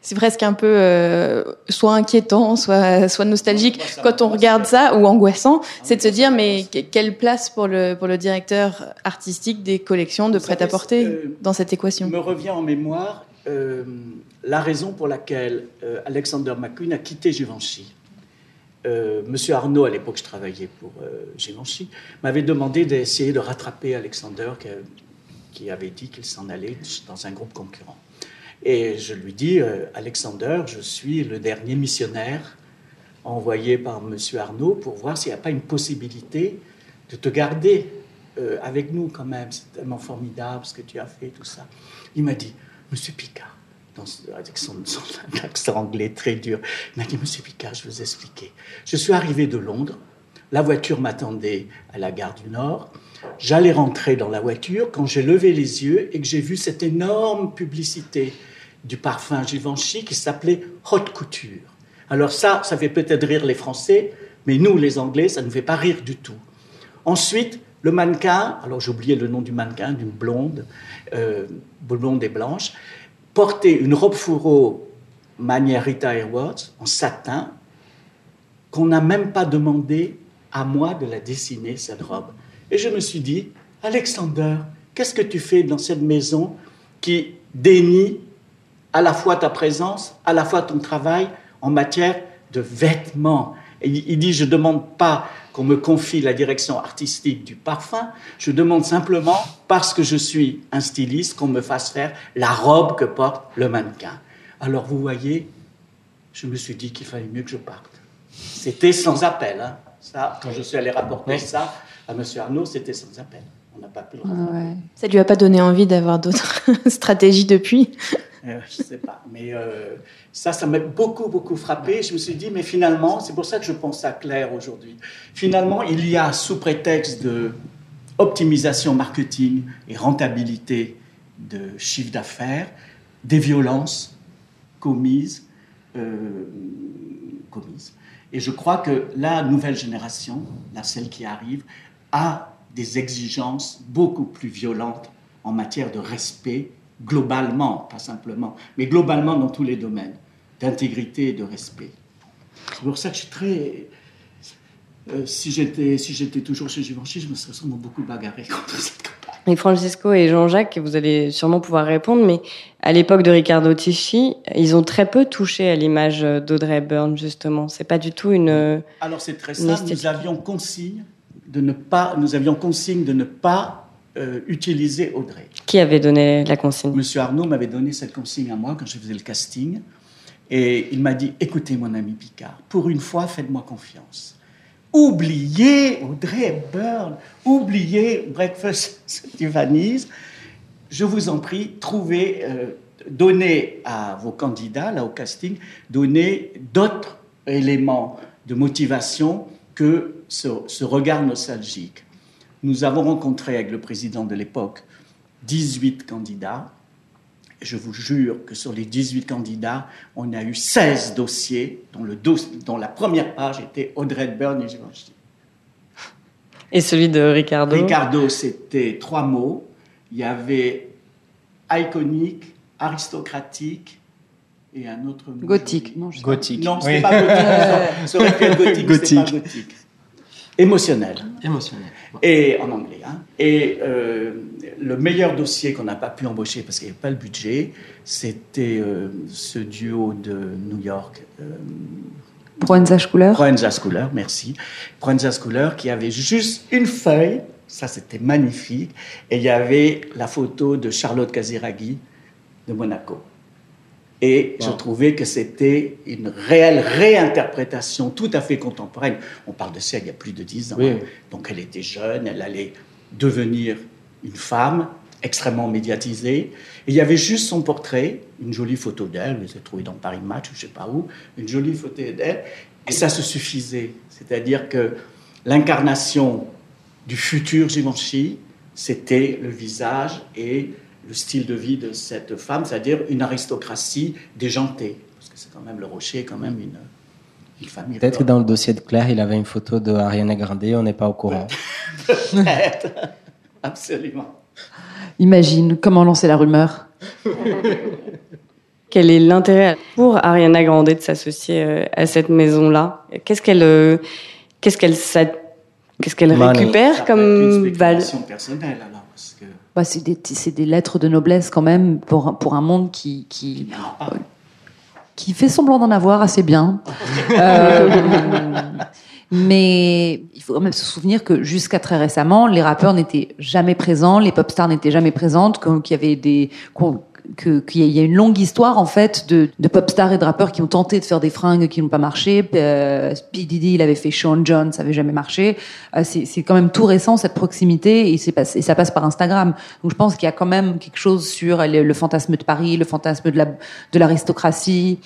c'est presque un peu euh, soit inquiétant, soit soit nostalgique quand on regarde ça ou angoissant, c'est de se dire mais quelle place pour le pour le directeur artistique des collections de prêt-à-porter euh, dans cette équation? me revient en mémoire euh, la raison pour laquelle euh, Alexander McQueen a quitté Givenchy. Euh, Monsieur Arnaud, à l'époque, je travaillais pour Givenchy, m'avait demandé d'essayer de rattraper Alexander, qui, qui avait dit qu'il s'en allait dans un groupe concurrent. Et je lui dis, Alexander, je suis le dernier missionnaire envoyé par Monsieur Arnaud pour voir s'il n'y a pas une possibilité de te garder avec nous quand même. C'est tellement formidable ce que tu as fait, tout ça. Il m'a dit, Monsieur Picard, dans avec son, accent anglais très dur, il m'a dit, Monsieur Picard, je vais vous expliquer. Je suis arrivé de Londres, la voiture m'attendait à la gare du Nord. J'allais rentrer dans la voiture quand j'ai levé les yeux et que j'ai vu cette énorme publicité du parfum Givenchy qui s'appelait Haute Couture. Alors ça, ça fait peut-être rire les Français, mais nous, les Anglais, ça ne fait pas rire du tout. Ensuite, le mannequin, alors j'ai oublié le nom du mannequin, d'une blonde, euh, blonde et blanche, portait une robe fourreau manière Rita Hayworth en satin, qu'on n'a même pas demandé à moi de la dessiner, cette robe. Et je me suis dit, Alexander, qu'est-ce que tu fais dans cette maison qui dénie à la fois ta présence, à la fois ton travail en matière de vêtements? Et il dit, je ne demande pas qu'on me confie la direction artistique du parfum, je demande simplement, parce que je suis un styliste, qu'on me fasse faire la robe que porte le mannequin. Alors vous voyez, je me suis dit qu'il fallait mieux que je parte. C'était sans appel. Hein. Ça, quand je suis allé rapporter Oui. ça à M. Arnaud, c'était sans appel. On n'a pas pu le Ah rattraper. ouais. Ça lui a pas donné envie d'avoir d'autres stratégies depuis? Euh, je sais pas. Mais euh, ça, ça m'a beaucoup, beaucoup frappé. Je me suis dit, mais finalement, c'est pour ça que je pense à Claire aujourd'hui. Finalement, il y a, sous prétexte de optimisation marketing et rentabilité de chiffre d'affaires, des violences commises, euh, commises. Et je crois que la nouvelle génération, la celle qui arrive, a des exigences beaucoup plus violentes en matière de respect, globalement, pas simplement, mais globalement dans tous les domaines, d'intégrité et de respect. C'est pour ça que je suis très... euh, si j'étais si j'étais toujours chez Givenchy, je me serais sûrement beaucoup bagarré contre cette campagne. Et Francisco et Jean-Jacques, vous allez sûrement pouvoir répondre, mais à l'époque de Riccardo Tisci, ils ont très peu touché à l'image d'Audrey Hepburn, justement. C'est pas du tout une. Alors c'est très simple, nous avions consigne de ne pas, nous avions consigne de ne pas euh, utiliser Audrey. Qui avait donné la consigne? Monsieur Arnaud m'avait donné cette consigne à moi quand je faisais le casting. Et il m'a dit Écoutez, mon ami Picard, pour une fois, faites-moi confiance. Oubliez Audrey Hepburn, oubliez Breakfast Tiffany's. Je vous en prie, trouvez, euh, donnez à vos candidats, là au casting, donnez d'autres éléments de motivation que ce regard nostalgique. Nous avons rencontré avec le président de l'époque 18 candidats. Je vous jure que sur les 18 candidats, on a eu 16 dossiers dont, le dos- dont la première page était Audrey Hepburn et Givenchy. Et celui de Ricardo Ricardo, c'était trois mots. Il y avait iconique, aristocratique et un autre mot. Gothique, non, je sais pas. Gothique. Non, c'était Oui. pas gothique. Ça aurait pu être gothique, mais c'était pas Gothique. Émotionnel. Émotionnel. Et en anglais. hein. Et euh, le meilleur dossier qu'on n'a pas pu embaucher parce qu'il n'y avait pas le budget, c'était euh, ce duo de New York, euh, Proenza Schouler. Proenza Schouler, merci. Proenza Schouler qui avait juste une feuille, ça c'était magnifique, et il y avait la photo de Charlotte Casiraghi de Monaco. Et je trouvais que c'était une réelle réinterprétation tout à fait contemporaine. On parle de ça il y a plus de dix ans. Oui. hein. Donc elle était jeune, elle allait devenir une femme extrêmement médiatisée. Et il y avait juste son portrait, une jolie photo d'elle, je les ai trouvées dans Paris Match ou je sais pas où, une jolie photo d'elle. Et ça se suffisait. C'est-à-dire que l'incarnation du futur Givenchy, c'était le visage et le style de vie de cette femme, c'est-à-dire une aristocratie déjantée. Parce que c'est quand même le Rocher, quand même une, une famille. Peut-être que dans le dossier de Claire, il avait une photo de Ariana Grande, on n'est pas au courant. Peut-être. Absolument. Imagine comment lancer la rumeur. Quel est l'intérêt pour Ariana Grande de s'associer euh, à cette maison-là? Qu'est-ce qu'elle, euh, qu'est-ce qu'elle, qu'est-ce qu'elle récupère comme val spéculation personnelle, alors, parce que Bah, c'est des, lettres de noblesse quand même pour, un- pour un monde qui, fait semblant d'en avoir assez bien. Euh, mais il faut quand même se souvenir que jusqu'à très récemment, les rappeurs n'étaient jamais présents, les pop stars n'étaient jamais présentes, qu'il y avait des qu'on- que- qu'il y a une longue histoire en fait de, de pop stars et de rappeurs qui ont tenté de faire des fringues qui n'ont pas marché. Euh, P. Il avait fait Sean John, ça avait jamais marché. Euh, c'est quand même tout récent cette proximité et, et ça passe par Instagram. Donc je pense qu'il y a quand même quelque chose sur le, le fantasme de Paris, le fantasme de la de l'aristocratie,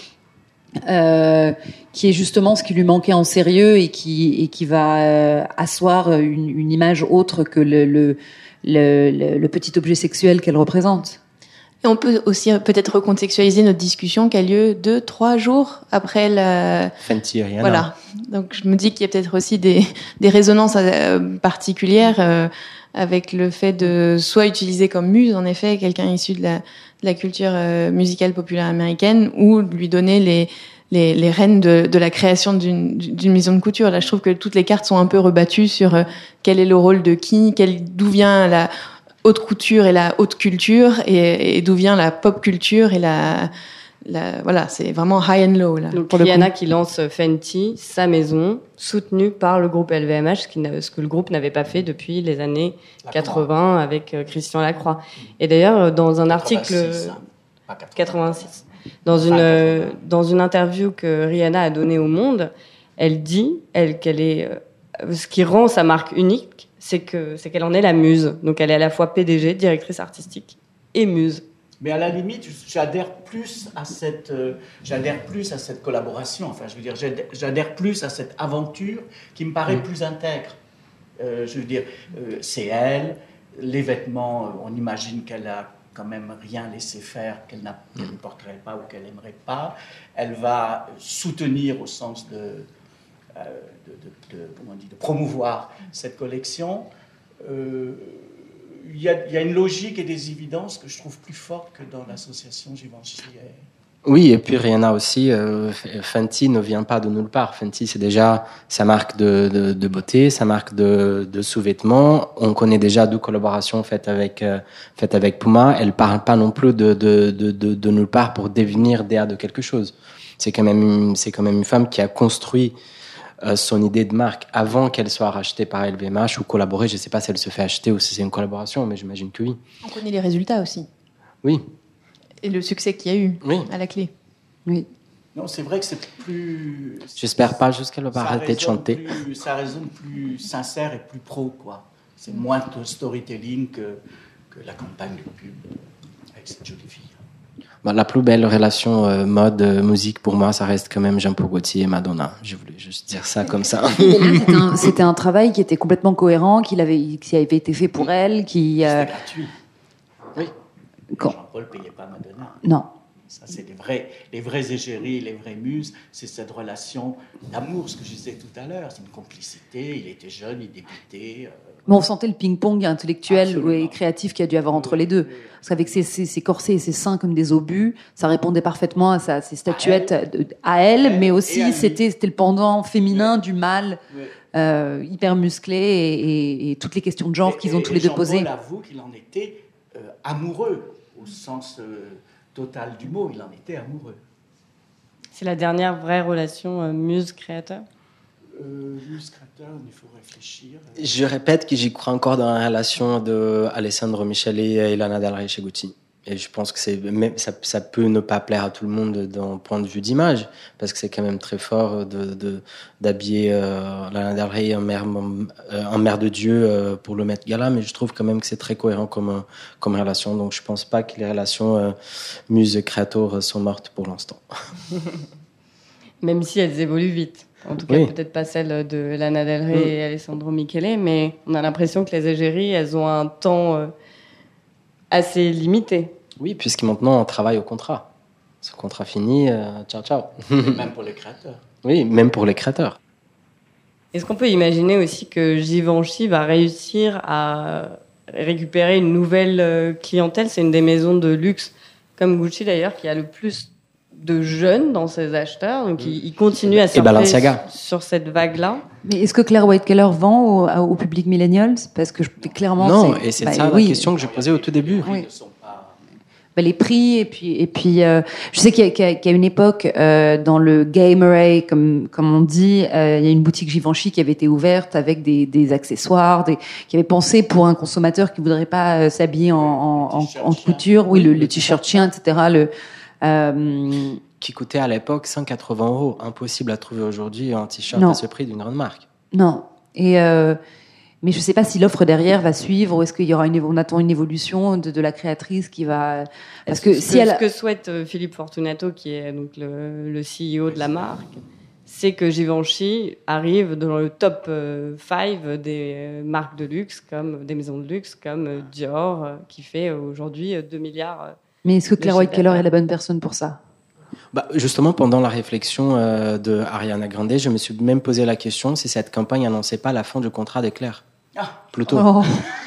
euh, qui est justement ce qui lui manquait en sérieux et qui et qui va euh, asseoir une, une image autre que le, le- le petit objet sexuel qu'elle représente. Et on peut aussi peut-être recontextualiser notre discussion qui a lieu deux, trois jours après la, Fenty, Rihanna. Voilà. Donc je me dis qu'il y a peut-être aussi des, des résonances euh, particulières euh, avec le fait de soit utiliser comme muse, en effet, quelqu'un issu de la, de la culture euh, musicale populaire américaine, ou lui donner les, les, les rênes de, de la création d'une d'une maison de couture. Là, je trouve que toutes les cartes sont un peu rebattues sur euh, quel est le rôle de qui, quel- d'où vient la haute couture et la haute culture, et, et d'où vient la pop culture et la... la voilà, c'est vraiment high and low là. Donc pour. Rihanna qui lance Fenty, sa maison, soutenue par le groupe LVMH, ce, qui n'a- ce que le groupe n'avait pas fait depuis les années 80 avec euh, Christian Lacroix. Et d'ailleurs, euh, dans un article 86, hein, pas 80. 86, dans une Fin euh, 80. dans une interview que Rihanna a donnée au Monde, elle dit elle qu'elle est euh, ce qui rend sa marque unique, c'est que c'est qu'elle en est la muse. Donc elle est à la fois PDG, directrice artistique et muse. Mais à la limite, j'adhère plus à cette, euh, j'adhère plus à cette collaboration. Enfin, je veux dire, j'adhère- plus à cette aventure qui me paraît plus intègre. Euh, je veux dire, euh, c'est elle. Les vêtements, on imagine qu'elle a quand même rien laissé faire, qu'elle ne porterait pas ou qu'elle n'aimerait pas. Elle va soutenir au sens de, euh, de, de- comment on de promouvoir cette collection. Euh, il y, a, une logique et des évidences que je trouve plus fortes que dans l'association Givenchy. Oui, et puis Rihanna aussi, euh, Fenty ne vient pas de nulle part. Fenty, c'est déjà sa marque de, beauté, sa marque de, sous-vêtements. On connaît déjà deux collaborations faites avec, euh, faites avec Puma. Elle parle pas non plus de, de, nulle part pour devenir DA de quelque chose. C'est quand c'est quand même une femme qui a construit euh, son idée de marque avant qu'elle soit rachetée par LVMH ou collaborée. Je sais pas si elle se fait acheter ou si c'est une collaboration, mais j'imagine que oui. On connaît les résultats aussi. Oui, Et le succès qu'il y a eu oui. à la clé. Oui. Non, c'est vrai que c'est plus. J'espère pas juste qu'elle va ça arrêter de chanter. plus- ça résonne plus sincère et plus pro, quoi. C'est moins de storytelling que, que la campagne de pub avec cette jolie fille. Bah, la plus belle relation euh, mode euh, musique pour moi, ça reste quand même Jean-Paul Gaultier et Madonna. Je voulais juste dire ça comme ça. C'était un, c'était un travail qui était complètement cohérent, qu'il avait, qui avait été fait pour elle, qui. euh, gratuit. Oui. Jean-Paul ne payait pas Madonna. non. Ça, c'est les vrais, les vrais égéries, les vraies muses. C'est cette relation d'amour, ce que je disais tout à l'heure. C'est une complicité. Il était jeune, il débutait. euh, Mais on sentait le ping-pong intellectuel Absolument. et créatif qu'il y a dû avoir entre les deux. Parce qu'avec ses, ses, ses corsets et ses seins comme des obus, ça répondait parfaitement à sa, ses statuettes à elle, Elle mais aussi c'était c'était le pendant féminin du mâle, euh, hyper musclé et, et- et toutes les questions de genre qu'ils ont et- tous les deux Jean-Paul posées. avoue qu'il en était euh, amoureux, au sens euh, total du mot. Il en était amoureux. C'est la dernière vraie relation euh, muse-créateur. Euh, illustrateur, il faut réfléchir. Je répète que j'y crois encore dans la relation de Alessandro Michele et Lana Del Rey chez Gucci. Et je pense que c'est même ça, ça, peut ne pas plaire à tout le monde d'un point de vue d'image, parce que c'est quand même très fort de d'habiller euh, Lana Del Rey en mère, en mère de Dieu euh, pour le mettre gala, mais je trouve quand même que c'est très cohérent comme comme relation. Donc je pense pas que les relations euh, muse créateur sont mortes pour l'instant. même si elles évoluent vite. En tout cas, peut-être pas celle de Lana Del Rey mm. et Alessandro Michele, mais on a l'impression que les égéries, elles ont un temps euh, assez limité. Oui, puisque maintenant on travaille au contrat. Ce contrat fini, euh, ciao ciao. même pour les créateurs. Oui, même pour les créateurs. Est-ce qu'on peut imaginer aussi que Givenchy va réussir à récupérer une nouvelle euh, clientèle? C'est une des maisons de luxe, comme Gucci d'ailleurs, qui a le plus de jeunes dans ses acheteurs, donc il, continue à surfer sur cette vague-là. Mais est-ce que Claire White Keller vend au, public millennials? Parce que je, clairement, non, et c'est bah, ça la question que je posais au tout début. Oui. Bah, les prix et puis et puis euh, je sais qu'il y, a une époque euh, dans le Gameray comme comme on dit euh, il y a une boutique Givenchy qui avait été ouverte avec des, des accessoires des, qui avait pensé pour un consommateur qui voudrait pas s'habiller en, en, en, couture oui le, le t-shirt chien etc le qui coûtait à l'époque 180 euros. Impossible à trouver aujourd'hui un t-shirt à ce prix d'une grande marque. Non. Et euh, mais je ne sais pas si l'offre derrière va suivre ou est-ce qu'il y aura une on attend une évolution de, de la créatrice qui va parce que, si elle... ce que souhaite euh, Philippe Fortunato qui est donc le, le CEO de la marque c'est que Givenchy arrive dans le top 5 des marques de luxe comme des maisons de luxe comme Dior qui fait aujourd'hui 2 milliards mais est-ce que Claire White Keller est la bonne personne pour ça? Bah, justement, pendant la réflexion euh, de Ariana Grande, je me suis même posé la question si cette campagne annonçait pas la fin du contrat de Claire. Ah. Plutôt. Oh.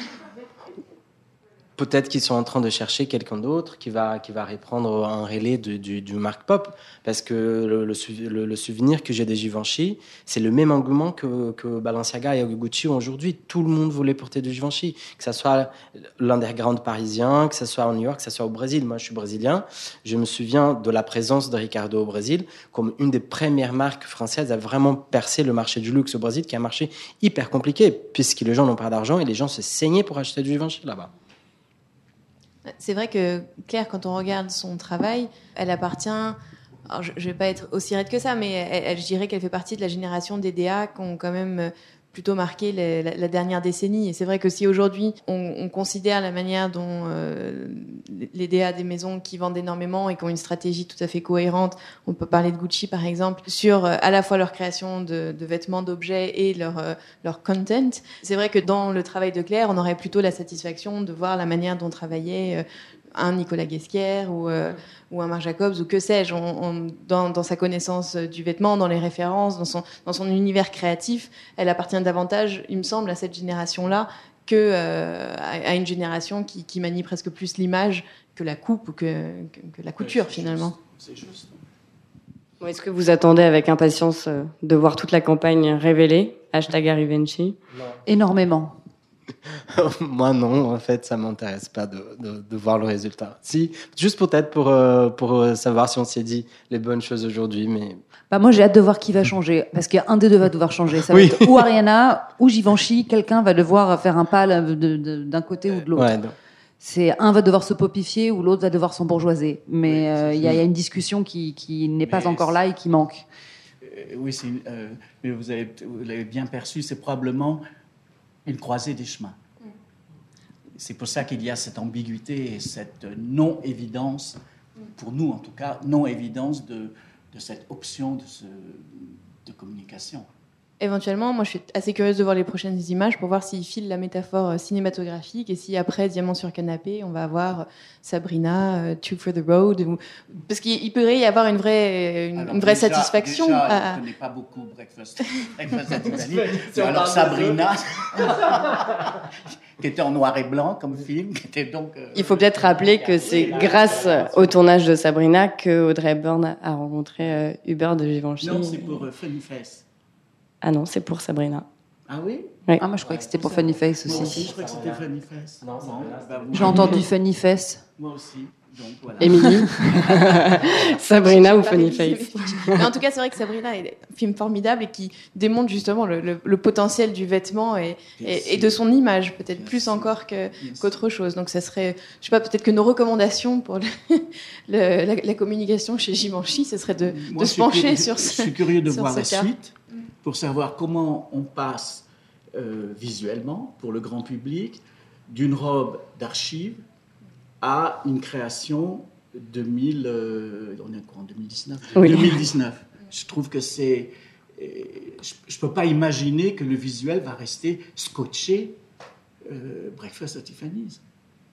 peut-être qu'ils sont en train de chercher quelqu'un d'autre qui va, qui va reprendre un relais du, du, Mark Pop. Parce que le, le, souvenir que j'ai des Givenchy, c'est le même engouement que, que Balenciaga et Gucci aujourd'hui. Tout le monde voulait porter du Givenchy. Que ce soit l'underground parisien, que ce soit en New York, que ce soit au Brésil. Moi, je suis brésilien. Je me souviens de la présence de Ricardo au Brésil comme une des premières marques françaises à vraiment percer le marché du luxe au Brésil, qui est un marché hyper compliqué, puisque les gens n'ont pas d'argent et les gens se saignaient pour acheter du Givenchy là-bas. C'est vrai que Claire, quand on regarde son travail, elle appartient. je ne vais pas être aussi raide que ça, mais je dirais qu'elle fait partie de la génération des DA qui ont quand même plutôt marqué la, dernière décennie. Et c'est vrai que si aujourd'hui on, considère la manière dont euh, les DA des maisons qui vendent énormément et qui ont une stratégie tout à fait cohérente, on peut parler de Gucci par exemple, sur euh, à la fois leur création de, vêtements, d'objets et leur, euh, leur content, c'est vrai que dans le travail de Claire, on aurait plutôt la satisfaction de voir la manière dont travaillait un Nicolas Guesquière ou, euh, ou un Marc Jacobs ou que sais-je, dans, dans, sa connaissance du vêtement, dans les références, dans son, dans son univers créatif, elle appartient davantage, il me semble, à cette génération-là que euh, à, une génération qui, qui, manie presque plus l'image que la coupe ou que, que, la couture finalement. C'est juste. Est-ce que vous attendez avec impatience euh, de voir toute la campagne révélée? Hashtag Arrivenchi Énormément. Moi, non, en fait, ça m'intéresse pas de, de, voir le résultat. Si, juste peut-être pour, euh, pour euh, savoir si on s'est dit les bonnes choses aujourd'hui, mais. Bah moi, j'ai hâte de voir qui va changer, parce qu'un des deux va devoir changer. Ça va être ou Ariana ou Givenchy. Quelqu'un va devoir faire un pas d'un côté ou de l'autre. c'est un va devoir se popifier ou l'autre va devoir s'embourgeoiser. Mais euh, il y, a une discussion qui, qui n'est pas encore là et qui manque. oui, mais vous l'avez bien perçu, c'est probablement une croisée des chemins. C'est pour ça qu'il y a cette ambiguïté et cette non-évidence, pour nous en tout cas, non-évidence de, cette option de, de communication. Éventuellement, moi je suis assez curieuse de voir les prochaines images pour voir s'ils filent la métaphore euh, cinématographique et si après Diamant sur canapé, on va avoir euh, Sabrina, euh, Two for the Road. Parce qu'il pourrait y avoir une vraie, une, vraie satisfaction. Déjà, à... Je ne connais pas beaucoup Breakfast, Breakfast at alors Sabrina, qui était en noir et blanc comme film, qui était donc. Il faut peut-être rappeler que c'est grâce au tournage de Sabrina que Audrey Hepburn a rencontré Hubert de Givenchy. Non, c'est pour Funny Face. Ah non, c'est pour Sabrina. Ah oui, Ah, moi je croyais que c'était pour Funny Face aussi. Moi aussi, je croyais que c'était Funny Face. J'ai entendu Funny Face. Moi aussi. Donc, voilà. Émilie Sabrina ou Funny Face mais- en tout cas, c'est vrai que Sabrina est un film formidable et qui démontre justement le, le- le potentiel du vêtement et, de son image, peut-être plus sûr. encore que, qu'autre chose. Donc, ça serait, je sais pas, peut-être que nos recommandations pour le- le- la, la communication chez Givenchy, ce serait de, Moi, de je se pencher curieux- sur Je ce. suis curieux de voir ce la cas. suite pour savoir comment on passe euh, visuellement, pour le grand public, d'une robe d'archives à une création 2000, euh, on est en 2019 Oui. 2019. Je trouve que c'est... euh, Je ne peux pas imaginer que le visuel va rester scotché euh, Breakfast at Tiffany's.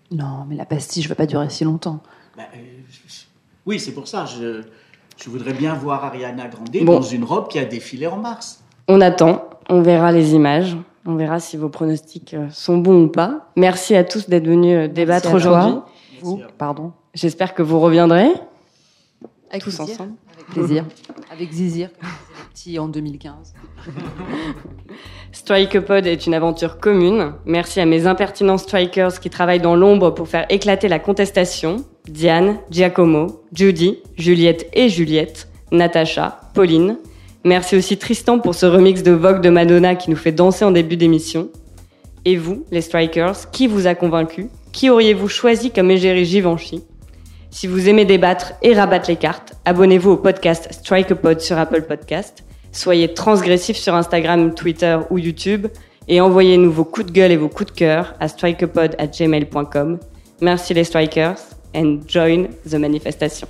Non, mais la pastille, je veux pas durer si longtemps. Je- oui, c'est pour ça. Je, je voudrais bien voir Ariana Grande Bon. dans une robe qui a défilé en mars. On attend, on verra les images, on verra si vos pronostics euh, sont bons ou pas. Merci à tous d'être venus euh, débattre aujourd'hui. Vous, pardon. J'espère que vous reviendrez Avec tous plaisir. ensemble. Avec plaisir. Avec Zizir, comme disaient les petits en 2015. Strikepod est une aventure commune. Merci à mes impertinents strikers qui travaillent dans l'ombre pour faire éclater la contestation. Diane, Giacomo, Judy, Juliette et Juliette, Natacha, Pauline. Merci aussi Tristan pour ce remix de Vogue de Madonna qui nous fait danser en début d'émission. Et vous, les strikers, qui vous a convaincu? Qui auriez-vous choisi comme égérie Givenchy? Si vous aimez débattre et rabattre les cartes, abonnez-vous au podcast Strikepod sur Apple Podcast. Soyez transgressifs sur Instagram, Twitter ou YouTube et envoyez-nous vos coups de gueule et vos coups de cœur à strikepod@gmail.com. Merci les strikers and join the manifestation.